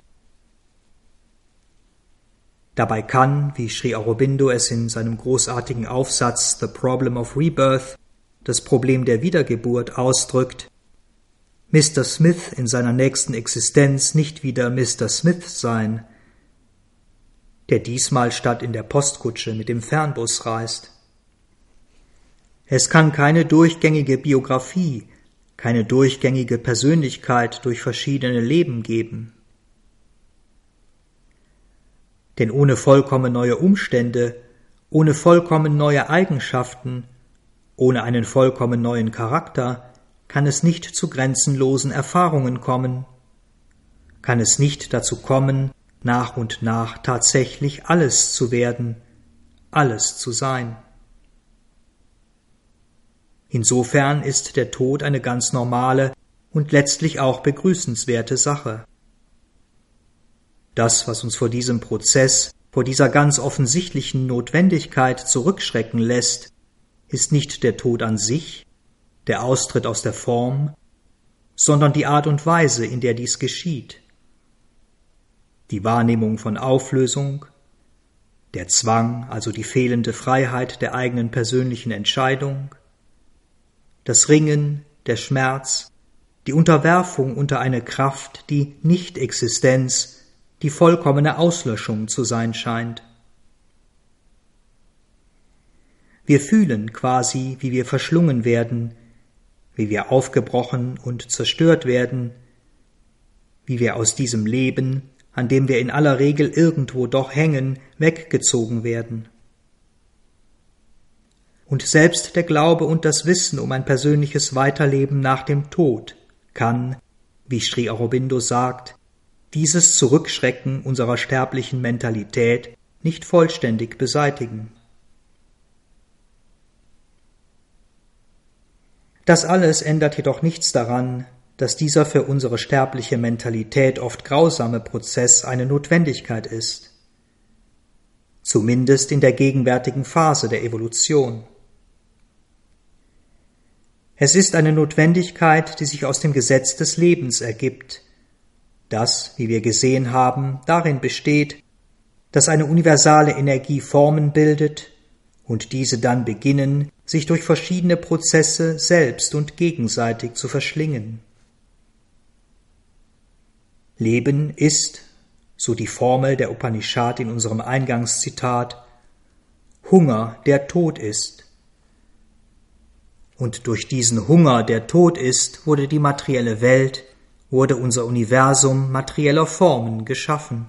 Dabei kann, wie Sri Aurobindo es in seinem großartigen Aufsatz The Problem of Rebirth, das Problem der Wiedergeburt ausdrückt, Mr. Smith in seiner nächsten Existenz nicht wieder Mr. Smith sein, der diesmal statt in der Postkutsche mit dem Fernbus reist. Es kann keine durchgängige Biografie, keine durchgängige Persönlichkeit durch verschiedene Leben geben. Denn ohne vollkommen neue Umstände, ohne vollkommen neue Eigenschaften, ohne einen vollkommen neuen Charakter kann es nicht zu grenzenlosen Erfahrungen kommen, kann es nicht dazu kommen, nach und nach tatsächlich alles zu werden, alles zu sein. Insofern ist der Tod eine ganz normale und letztlich auch begrüßenswerte Sache. Das, was uns vor diesem Prozess, vor dieser ganz offensichtlichen Notwendigkeit zurückschrecken lässt, ist nicht der Tod an sich, der Austritt aus der Form, sondern die Art und Weise, in der dies geschieht. Die Wahrnehmung von Auflösung, der Zwang, also die fehlende Freiheit der eigenen persönlichen Entscheidung, das Ringen, der Schmerz, die Unterwerfung unter eine Kraft, die Nicht-Existenz, die vollkommene Auslöschung zu sein scheint. Wir fühlen quasi, wie wir verschlungen werden, wie wir aufgebrochen und zerstört werden, wie wir aus diesem Leben, an dem wir in aller Regel irgendwo doch hängen, weggezogen werden. Und selbst der Glaube und das Wissen um ein persönliches Weiterleben nach dem Tod kann, wie Sri Aurobindo sagt, dieses Zurückschrecken unserer sterblichen Mentalität nicht vollständig beseitigen. Das alles ändert jedoch nichts daran, dass dieser für unsere sterbliche Mentalität oft grausame Prozess eine Notwendigkeit ist, zumindest in der gegenwärtigen Phase der Evolution. Es ist eine Notwendigkeit, die sich aus dem Gesetz des Lebens ergibt, das, wie wir gesehen haben, darin besteht, dass eine universale Energie Formen bildet und diese dann beginnen, sich durch verschiedene Prozesse selbst und gegenseitig zu verschlingen. Leben ist, so die Formel der Upanishad in unserem Eingangszitat, Hunger, der Tod ist. Und durch diesen Hunger, der Tod ist, wurde die materielle Welt, wurde unser Universum materieller Formen geschaffen.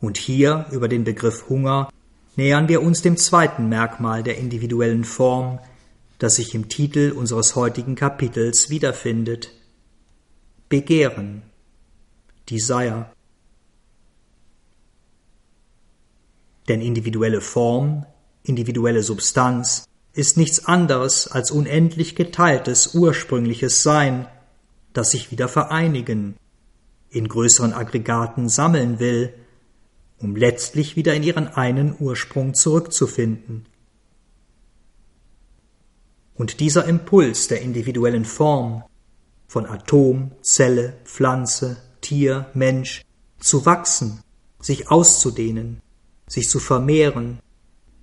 Und hier über den Begriff Hunger nähern wir uns dem zweiten Merkmal der individuellen Form, das sich im Titel unseres heutigen Kapitels wiederfindet. Begehren, Desire. Denn individuelle Form, individuelle Substanz ist nichts anderes als unendlich geteiltes ursprüngliches Sein, das sich wieder vereinigen, in größeren Aggregaten sammeln will, um letztlich wieder in ihren einen Ursprung zurückzufinden. Und dieser Impuls der individuellen Form, von Atom, Zelle, Pflanze, Tier, Mensch, zu wachsen, sich auszudehnen, sich zu vermehren,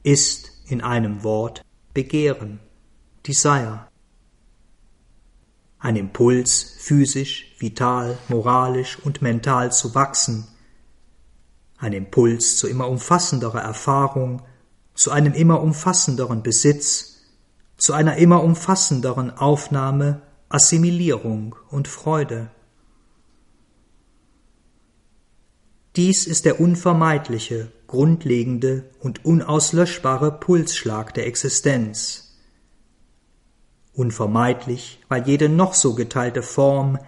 ist in einem Wort Begehren, Desire. Ein Impuls, physisch, vital, moralisch und mental zu wachsen, ein Impuls zu immer umfassenderer Erfahrung, zu einem immer umfassenderen Besitz, zu einer immer umfassenderen Aufnahme, Assimilierung und Freude. Dies ist der unvermeidliche, grundlegende und unauslöschbare Pulsschlag der Existenz. Unvermeidlich, weil jede noch so geteilte Form,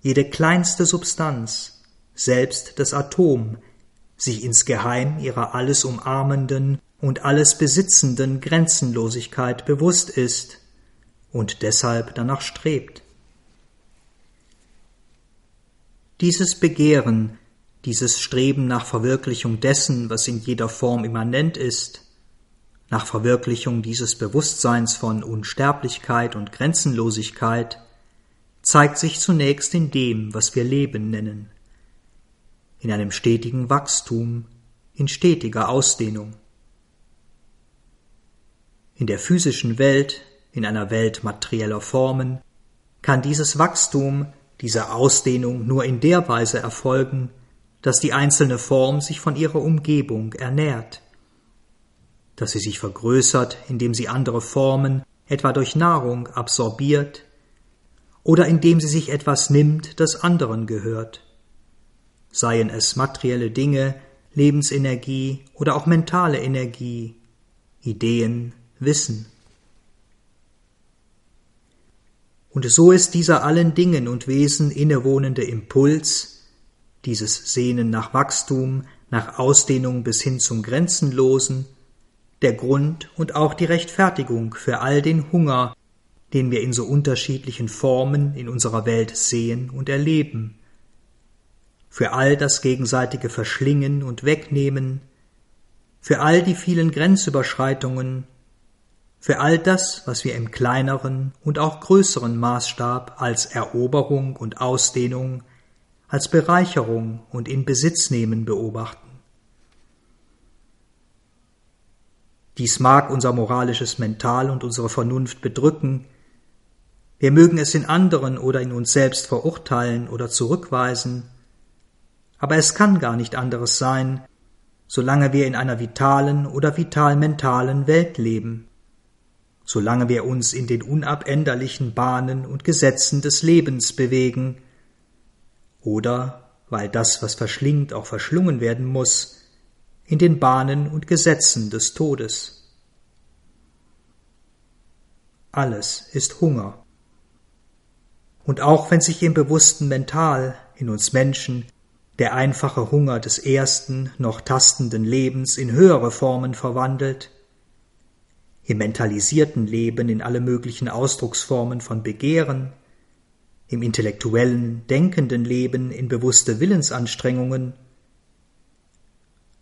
jede kleinste Substanz, selbst das Atom, sich insgeheim ihrer alles umarmenden und alles besitzenden Grenzenlosigkeit bewusst ist und deshalb danach strebt. Dieses Begehren, dieses Streben nach Verwirklichung dessen, was in jeder Form immanent ist, nach Verwirklichung dieses Bewusstseins von Unsterblichkeit und Grenzenlosigkeit, zeigt sich zunächst in dem, was wir Leben nennen, in einem stetigen Wachstum, in stetiger Ausdehnung. In der physischen Welt, in einer Welt materieller Formen, kann dieses Wachstum diese Ausdehnung nur in der Weise erfolgen, dass die einzelne Form sich von ihrer Umgebung ernährt, dass sie sich vergrößert, indem sie andere Formen, etwa durch Nahrung, absorbiert, oder indem sie sich etwas nimmt, das anderen gehört, seien es materielle Dinge, Lebensenergie oder auch mentale Energie, Ideen, Wissen. Und so ist dieser allen Dingen und Wesen innewohnende Impuls, dieses Sehnen nach Wachstum, nach Ausdehnung bis hin zum Grenzenlosen, der Grund und auch die Rechtfertigung für all den Hunger, den wir in so unterschiedlichen Formen in unserer Welt sehen und erleben, für all das gegenseitige Verschlingen und Wegnehmen, für all die vielen Grenzüberschreitungen, für all das, was wir im kleineren und auch größeren Maßstab als Eroberung und Ausdehnung, als Bereicherung und in Besitz nehmen beobachten. Dies mag unser moralisches Mental und unsere Vernunft bedrücken, wir mögen es in anderen oder in uns selbst verurteilen oder zurückweisen, aber es kann gar nicht anderes sein, solange wir in einer vitalen oder vital-mentalen Welt leben. Solange wir uns in den unabänderlichen Bahnen und Gesetzen des Lebens bewegen, oder, weil das, was verschlingt, auch verschlungen werden muss, in den Bahnen und Gesetzen des Todes. Alles ist Hunger. Und auch wenn sich im bewussten Mental, in uns Menschen, der einfache Hunger des ersten, noch tastenden Lebens in höhere Formen verwandelt, im mentalisierten Leben in alle möglichen Ausdrucksformen von Begehren, im intellektuellen, denkenden Leben in bewusste Willensanstrengungen,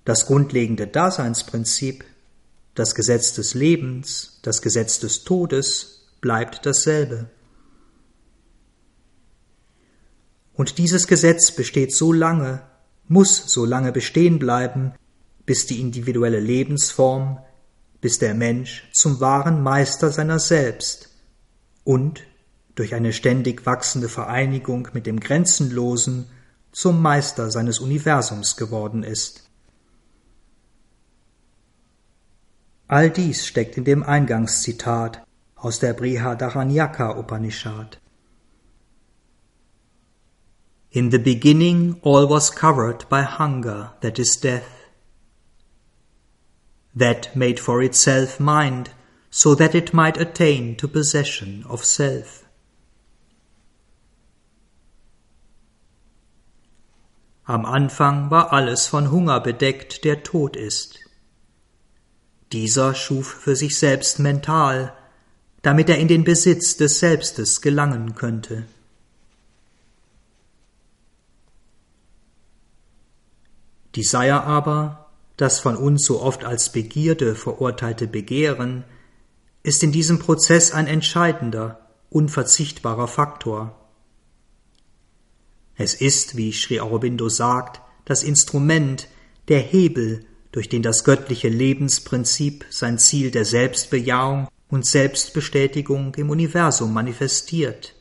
das grundlegende Daseinsprinzip, das Gesetz des Lebens, das Gesetz des Todes bleibt dasselbe. Und dieses Gesetz besteht so lange, muss so lange bestehen bleiben, bis die individuelle Lebensform bis der Mensch zum wahren Meister seiner selbst und durch eine ständig wachsende Vereinigung mit dem Grenzenlosen zum Meister seines Universums geworden ist. All dies steckt in dem Eingangszitat aus der Brihadaranyaka Upanishad. In the beginning all was covered by hunger, that is death that made for itself mind, so that it might attain to possession of self. Am Anfang war alles von Hunger bedeckt, der tot ist. Dieser schuf für sich selbst mental, damit er in den Besitz des Selbstes gelangen könnte. Desire aber das von uns so oft als Begierde verurteilte Begehren ist in diesem Prozess ein entscheidender, unverzichtbarer Faktor. Es ist, wie Sri Aurobindo sagt, das Instrument, der Hebel, durch den das göttliche Lebensprinzip sein Ziel der Selbstbejahung und Selbstbestätigung im Universum manifestiert,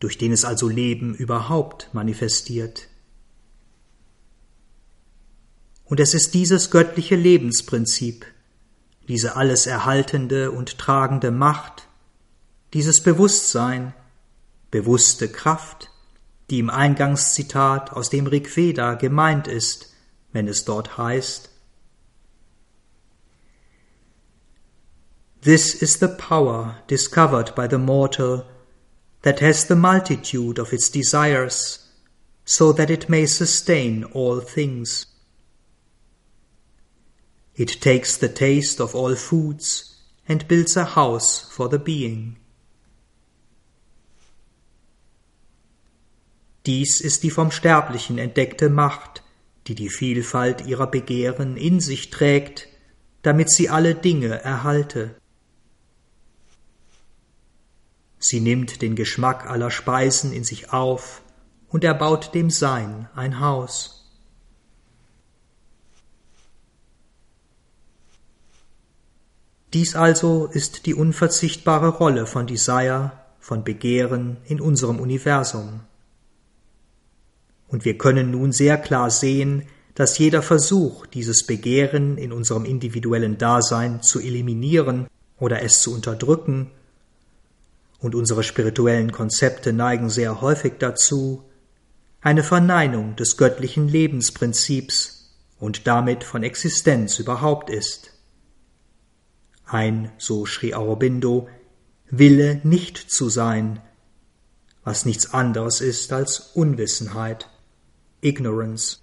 durch den es also Leben überhaupt manifestiert. Und es ist dieses göttliche Lebensprinzip, diese alles erhaltende und tragende Macht, dieses Bewusstsein, bewusste Kraft, die im Eingangszitat aus dem Rigveda gemeint ist, wenn es dort heißt This is the power discovered by the mortal that has the multitude of its desires, so that it may sustain all things. It takes the taste of all foods and builds a house for the being. Dies ist die vom Sterblichen entdeckte Macht, die die Vielfalt ihrer Begehren in sich trägt, damit sie alle Dinge erhalte. Sie nimmt den Geschmack aller Speisen in sich auf und erbaut dem Sein ein Haus. Dies also ist die unverzichtbare Rolle von Desire, von Begehren in unserem Universum. Und wir können nun sehr klar sehen, dass jeder Versuch, dieses Begehren in unserem individuellen Dasein zu eliminieren oder es zu unterdrücken, und unsere spirituellen Konzepte neigen sehr häufig dazu, eine Verneinung des göttlichen Lebensprinzips und damit von Existenz überhaupt ist. Ein, so schrie Aurobindo, Wille nicht zu sein, was nichts anderes ist als Unwissenheit, Ignorance.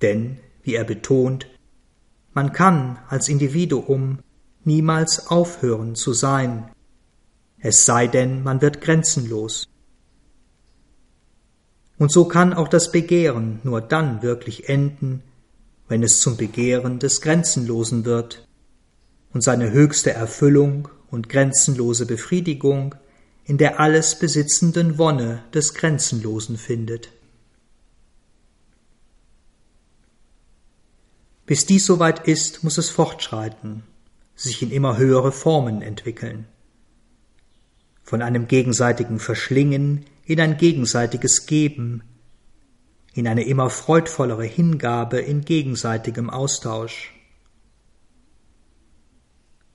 Denn, wie er betont, man kann als Individuum niemals aufhören zu sein, es sei denn, man wird grenzenlos. Und so kann auch das Begehren nur dann wirklich enden, wenn es zum Begehren des Grenzenlosen wird und seine höchste Erfüllung und grenzenlose Befriedigung in der alles besitzenden Wonne des Grenzenlosen findet. Bis dies soweit ist, muss es fortschreiten, sich in immer höhere Formen entwickeln. Von einem gegenseitigen Verschlingen in ein gegenseitiges Geben, in eine immer freudvollere Hingabe in gegenseitigem Austausch.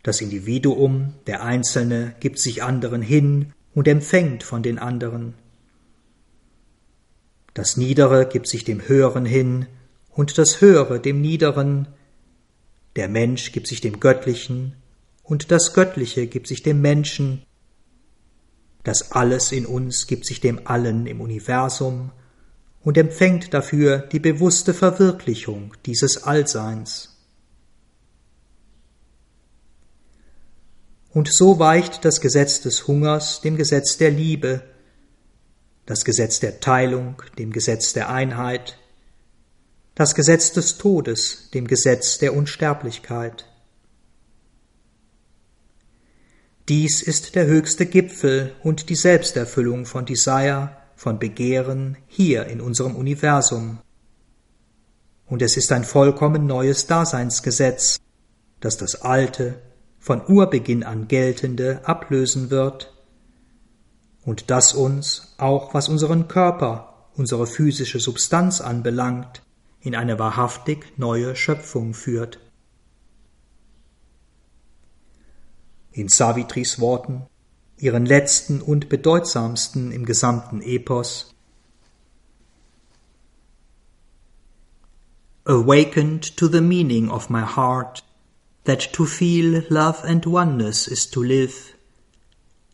Das Individuum, der Einzelne, gibt sich anderen hin und empfängt von den anderen. Das Niedere gibt sich dem Höheren hin und das Höhere dem Niederen. Der Mensch gibt sich dem Göttlichen und das Göttliche gibt sich dem Menschen. Das Alles in uns gibt sich dem Allen im Universum und empfängt dafür die bewusste Verwirklichung dieses Allseins. Und so weicht das Gesetz des Hungers dem Gesetz der Liebe, das Gesetz der Teilung dem Gesetz der Einheit, das Gesetz des Todes dem Gesetz der Unsterblichkeit. Dies ist der höchste Gipfel und die Selbsterfüllung von Desire, von Begehren hier in unserem Universum. Und es ist ein vollkommen neues Daseinsgesetz, das das alte, von Urbeginn an geltende ablösen wird und das uns, auch was unseren Körper, unsere physische Substanz anbelangt, in eine wahrhaftig neue Schöpfung führt. In Savitris Worten, ihren letzten und bedeutsamsten im gesamten Epos, Awakened to the meaning of my heart, that to feel love and oneness is to live,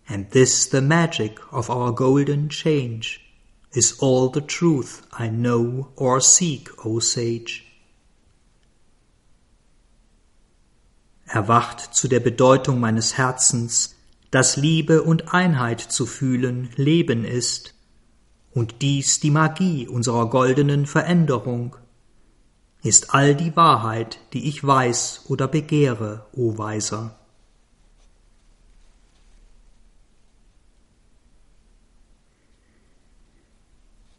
and this the magic of our golden change is all the truth I know or seek, O Sage. Erwacht zu der Bedeutung meines Herzens, dass Liebe und Einheit zu fühlen Leben ist, und dies die Magie unserer goldenen Veränderung, ist all die Wahrheit, die ich weiß oder begehre, o Weiser.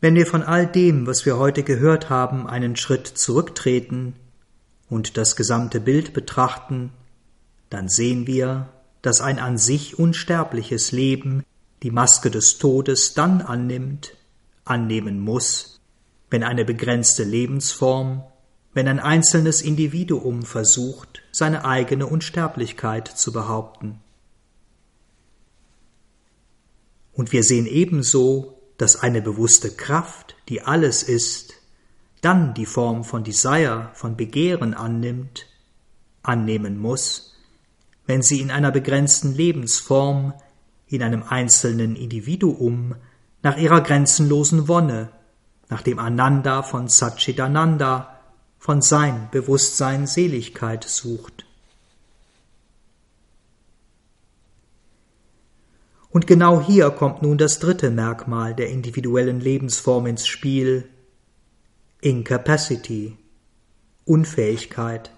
Wenn wir von all dem, was wir heute gehört haben, einen Schritt zurücktreten und das gesamte Bild betrachten, dann sehen wir, dass ein an sich unsterbliches Leben die Maske des Todes dann annimmt, annehmen muss, wenn eine begrenzte Lebensform wenn ein einzelnes Individuum versucht, seine eigene Unsterblichkeit zu behaupten. Und wir sehen ebenso, dass eine bewusste Kraft, die alles ist, dann die Form von Desire, von Begehren annimmt, annehmen muss, wenn sie in einer begrenzten Lebensform, in einem einzelnen Individuum, nach ihrer grenzenlosen Wonne, nach dem Ananda von Satchitananda, von sein Bewusstsein Seligkeit sucht. Und genau hier kommt nun das dritte Merkmal der individuellen Lebensform ins Spiel Incapacity Unfähigkeit.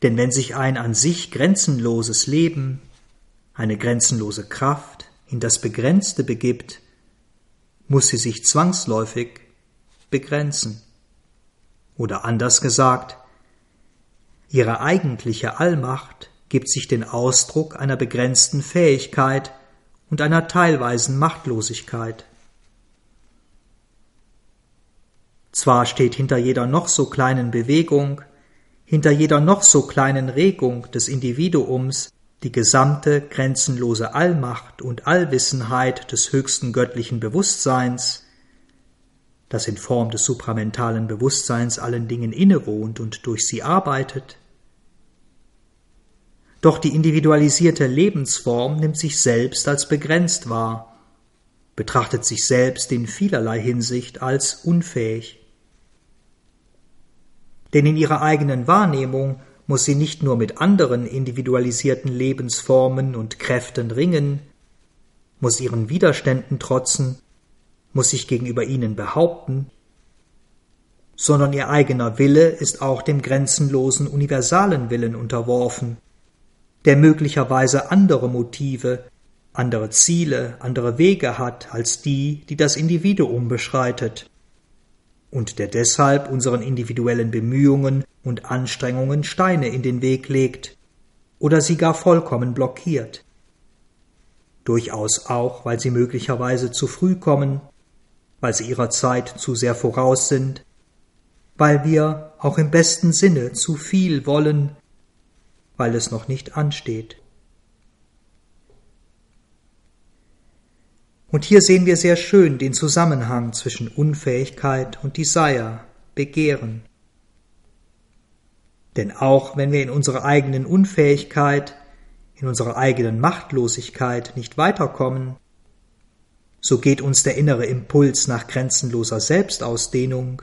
Denn wenn sich ein an sich grenzenloses Leben, eine grenzenlose Kraft in das Begrenzte begibt, muss sie sich zwangsläufig begrenzen. Oder anders gesagt, ihre eigentliche Allmacht gibt sich den Ausdruck einer begrenzten Fähigkeit und einer teilweisen Machtlosigkeit. Zwar steht hinter jeder noch so kleinen Bewegung, hinter jeder noch so kleinen Regung des Individuums die gesamte grenzenlose Allmacht und Allwissenheit des höchsten göttlichen Bewusstseins, das in Form des supramentalen Bewusstseins allen Dingen innewohnt und durch sie arbeitet, doch die individualisierte Lebensform nimmt sich selbst als begrenzt wahr, betrachtet sich selbst in vielerlei Hinsicht als unfähig. Denn in ihrer eigenen Wahrnehmung muss sie nicht nur mit anderen individualisierten Lebensformen und Kräften ringen, muss ihren Widerständen trotzen, muss sich gegenüber ihnen behaupten, sondern ihr eigener Wille ist auch dem grenzenlosen universalen Willen unterworfen, der möglicherweise andere Motive, andere Ziele, andere Wege hat als die, die das Individuum beschreitet, und der deshalb unseren individuellen Bemühungen und Anstrengungen Steine in den Weg legt oder sie gar vollkommen blockiert. Durchaus auch, weil sie möglicherweise zu früh kommen, weil sie ihrer Zeit zu sehr voraus sind, weil wir auch im besten Sinne zu viel wollen weil es noch nicht ansteht. Und hier sehen wir sehr schön den Zusammenhang zwischen Unfähigkeit und Desire, Begehren. Denn auch wenn wir in unserer eigenen Unfähigkeit, in unserer eigenen Machtlosigkeit nicht weiterkommen, so geht uns der innere Impuls nach grenzenloser Selbstausdehnung,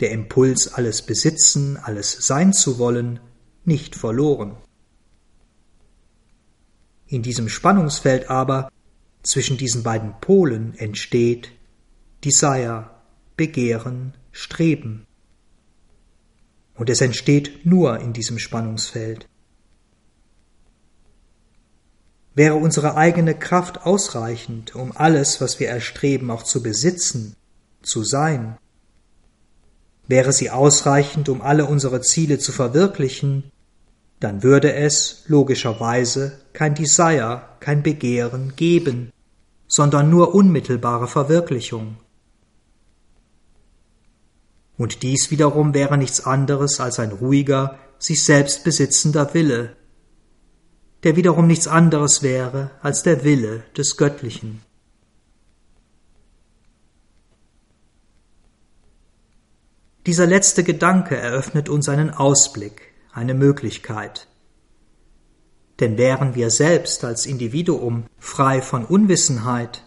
der Impuls, alles besitzen, alles sein zu wollen, nicht verloren. In diesem Spannungsfeld aber zwischen diesen beiden Polen entsteht Desire, Begehren, Streben. Und es entsteht nur in diesem Spannungsfeld. Wäre unsere eigene Kraft ausreichend, um alles, was wir erstreben, auch zu besitzen, zu sein? Wäre sie ausreichend, um alle unsere Ziele zu verwirklichen, dann würde es logischerweise kein Desire, kein Begehren geben, sondern nur unmittelbare Verwirklichung. Und dies wiederum wäre nichts anderes als ein ruhiger, sich selbst besitzender Wille, der wiederum nichts anderes wäre als der Wille des Göttlichen. Dieser letzte Gedanke eröffnet uns einen Ausblick eine Möglichkeit. Denn wären wir selbst als Individuum frei von Unwissenheit,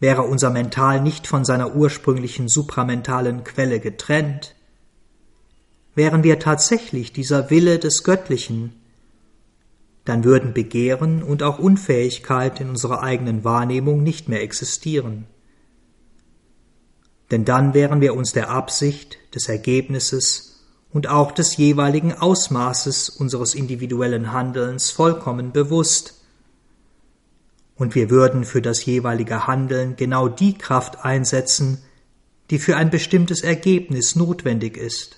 wäre unser Mental nicht von seiner ursprünglichen supramentalen Quelle getrennt, wären wir tatsächlich dieser Wille des Göttlichen, dann würden Begehren und auch Unfähigkeit in unserer eigenen Wahrnehmung nicht mehr existieren. Denn dann wären wir uns der Absicht, des Ergebnisses und auch des jeweiligen Ausmaßes unseres individuellen Handelns vollkommen bewusst. Und wir würden für das jeweilige Handeln genau die Kraft einsetzen, die für ein bestimmtes Ergebnis notwendig ist.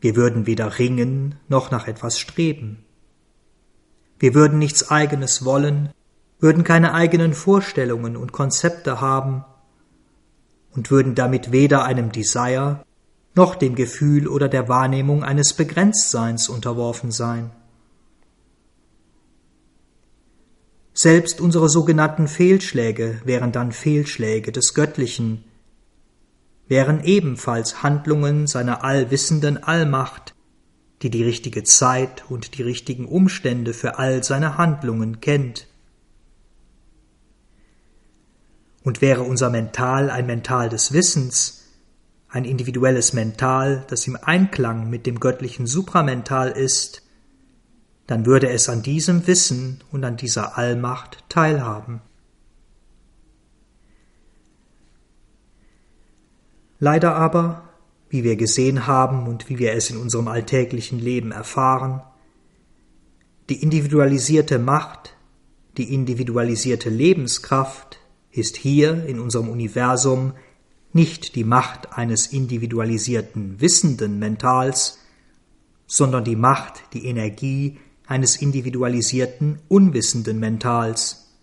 Wir würden weder ringen noch nach etwas streben. Wir würden nichts eigenes wollen, würden keine eigenen Vorstellungen und Konzepte haben, und würden damit weder einem Desire noch dem Gefühl oder der Wahrnehmung eines Begrenztseins unterworfen sein. Selbst unsere sogenannten Fehlschläge wären dann Fehlschläge des Göttlichen, wären ebenfalls Handlungen seiner allwissenden Allmacht, die die richtige Zeit und die richtigen Umstände für all seine Handlungen kennt. Und wäre unser Mental ein Mental des Wissens, ein individuelles Mental, das im Einklang mit dem göttlichen Supramental ist, dann würde es an diesem Wissen und an dieser Allmacht teilhaben. Leider aber, wie wir gesehen haben und wie wir es in unserem alltäglichen Leben erfahren, die individualisierte Macht, die individualisierte Lebenskraft ist hier in unserem Universum nicht die Macht eines individualisierten wissenden Mentals, sondern die Macht, die Energie eines individualisierten unwissenden Mentals.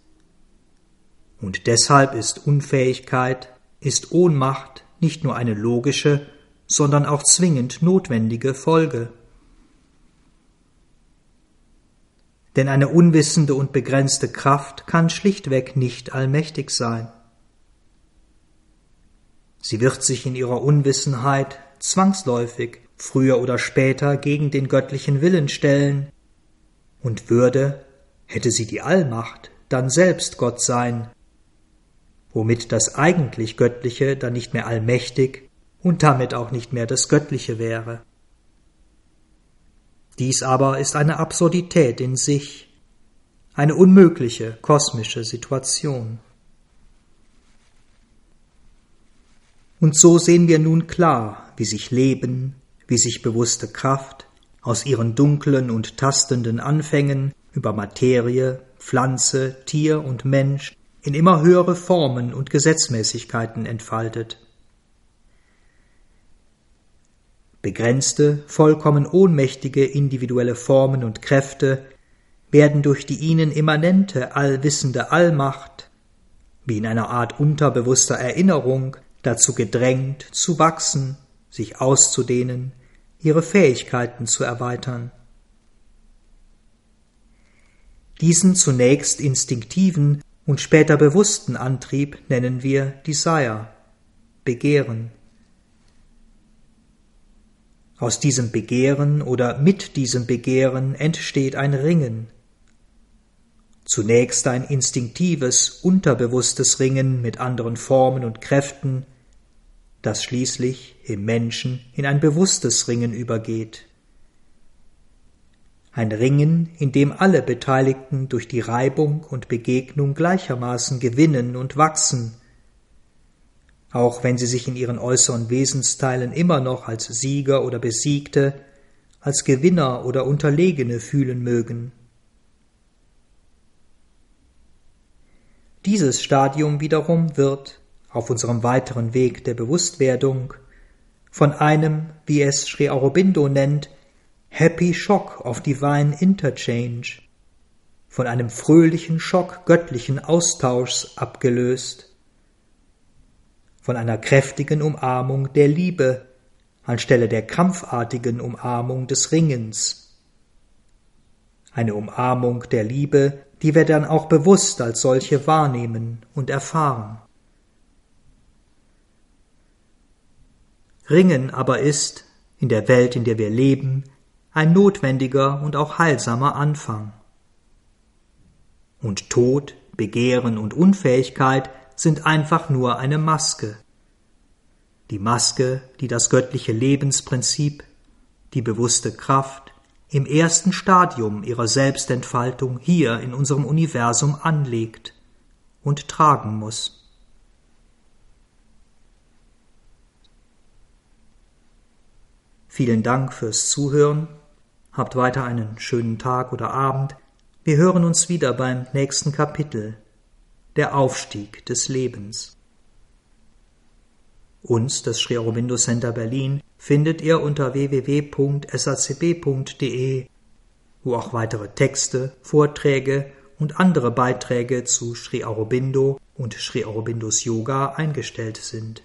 Und deshalb ist Unfähigkeit, ist Ohnmacht nicht nur eine logische, sondern auch zwingend notwendige Folge. Denn eine unwissende und begrenzte Kraft kann schlichtweg nicht allmächtig sein. Sie wird sich in ihrer Unwissenheit zwangsläufig früher oder später gegen den göttlichen Willen stellen, und würde, hätte sie die Allmacht, dann selbst Gott sein, womit das eigentlich Göttliche dann nicht mehr allmächtig und damit auch nicht mehr das Göttliche wäre. Dies aber ist eine Absurdität in sich, eine unmögliche kosmische Situation. Und so sehen wir nun klar, wie sich Leben, wie sich bewusste Kraft, aus ihren dunklen und tastenden Anfängen über Materie, Pflanze, Tier und Mensch in immer höhere Formen und Gesetzmäßigkeiten entfaltet. Begrenzte, vollkommen ohnmächtige individuelle Formen und Kräfte werden durch die ihnen immanente allwissende Allmacht, wie in einer Art unterbewusster Erinnerung, dazu gedrängt, zu wachsen, sich auszudehnen, ihre Fähigkeiten zu erweitern. Diesen zunächst instinktiven und später bewussten Antrieb nennen wir Desire, Begehren. Aus diesem Begehren oder mit diesem Begehren entsteht ein Ringen. Zunächst ein instinktives, unterbewusstes Ringen mit anderen Formen und Kräften, das schließlich im Menschen in ein bewusstes Ringen übergeht. Ein Ringen, in dem alle Beteiligten durch die Reibung und Begegnung gleichermaßen gewinnen und wachsen, auch wenn sie sich in ihren äußeren Wesensteilen immer noch als Sieger oder Besiegte, als Gewinner oder Unterlegene fühlen mögen. Dieses Stadium wiederum wird, auf unserem weiteren Weg der Bewusstwerdung von einem, wie es Sri Aurobindo nennt, Happy Shock of Divine Interchange, von einem fröhlichen Schock göttlichen Austauschs abgelöst, von einer kräftigen Umarmung der Liebe anstelle der krampfartigen Umarmung des Ringens. Eine Umarmung der Liebe, die wir dann auch bewusst als solche wahrnehmen und erfahren. Ringen aber ist, in der Welt, in der wir leben, ein notwendiger und auch heilsamer Anfang. Und Tod, Begehren und Unfähigkeit sind einfach nur eine Maske. Die Maske, die das göttliche Lebensprinzip, die bewusste Kraft, im ersten Stadium ihrer Selbstentfaltung hier in unserem Universum anlegt und tragen muss. Vielen Dank fürs Zuhören. Habt weiter einen schönen Tag oder Abend. Wir hören uns wieder beim nächsten Kapitel. Der Aufstieg des Lebens. Uns, das Sri Aurobindo Center Berlin, findet ihr unter www.sacb.de, wo auch weitere Texte, Vorträge und andere Beiträge zu Sri Aurobindo und Sri Aurobindos Yoga eingestellt sind.